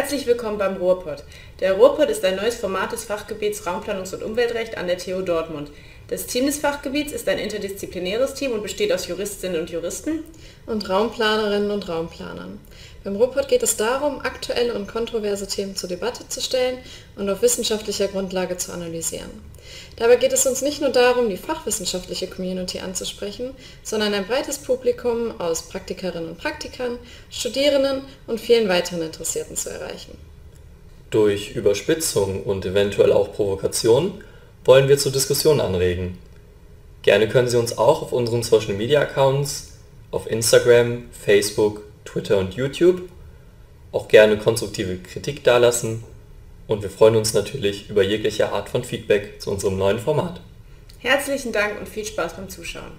Herzlich willkommen beim Ruhrpott. Der Ruhrpott ist ein neues Format des Fachgebiets Raumplanungs- und Umweltrecht an der TU Dortmund. Das Team des Fachgebiets ist ein interdisziplinäres Team und besteht aus Juristinnen und Juristen und Raumplanerinnen und Raumplanern. Beim Ruhrpott geht es darum, aktuelle und kontroverse Themen zur Debatte zu stellen und auf wissenschaftlicher Grundlage zu analysieren. Dabei geht es uns nicht nur darum, die fachwissenschaftliche Community anzusprechen, sondern ein breites Publikum aus Praktikerinnen und Praktikern, Studierenden und vielen weiteren Interessierten zu erreichen. Durch Überspitzung und eventuell auch Provokation wollen wir zur Diskussion anregen. Gerne können Sie uns auch auf unseren Social Media Accounts, auf Instagram, Facebook, Twitter und YouTube auch gerne konstruktive Kritik dalassen und wir freuen uns natürlich über jegliche Art von Feedback zu unserem neuen Format. Herzlichen Dank und viel Spaß beim Zuschauen.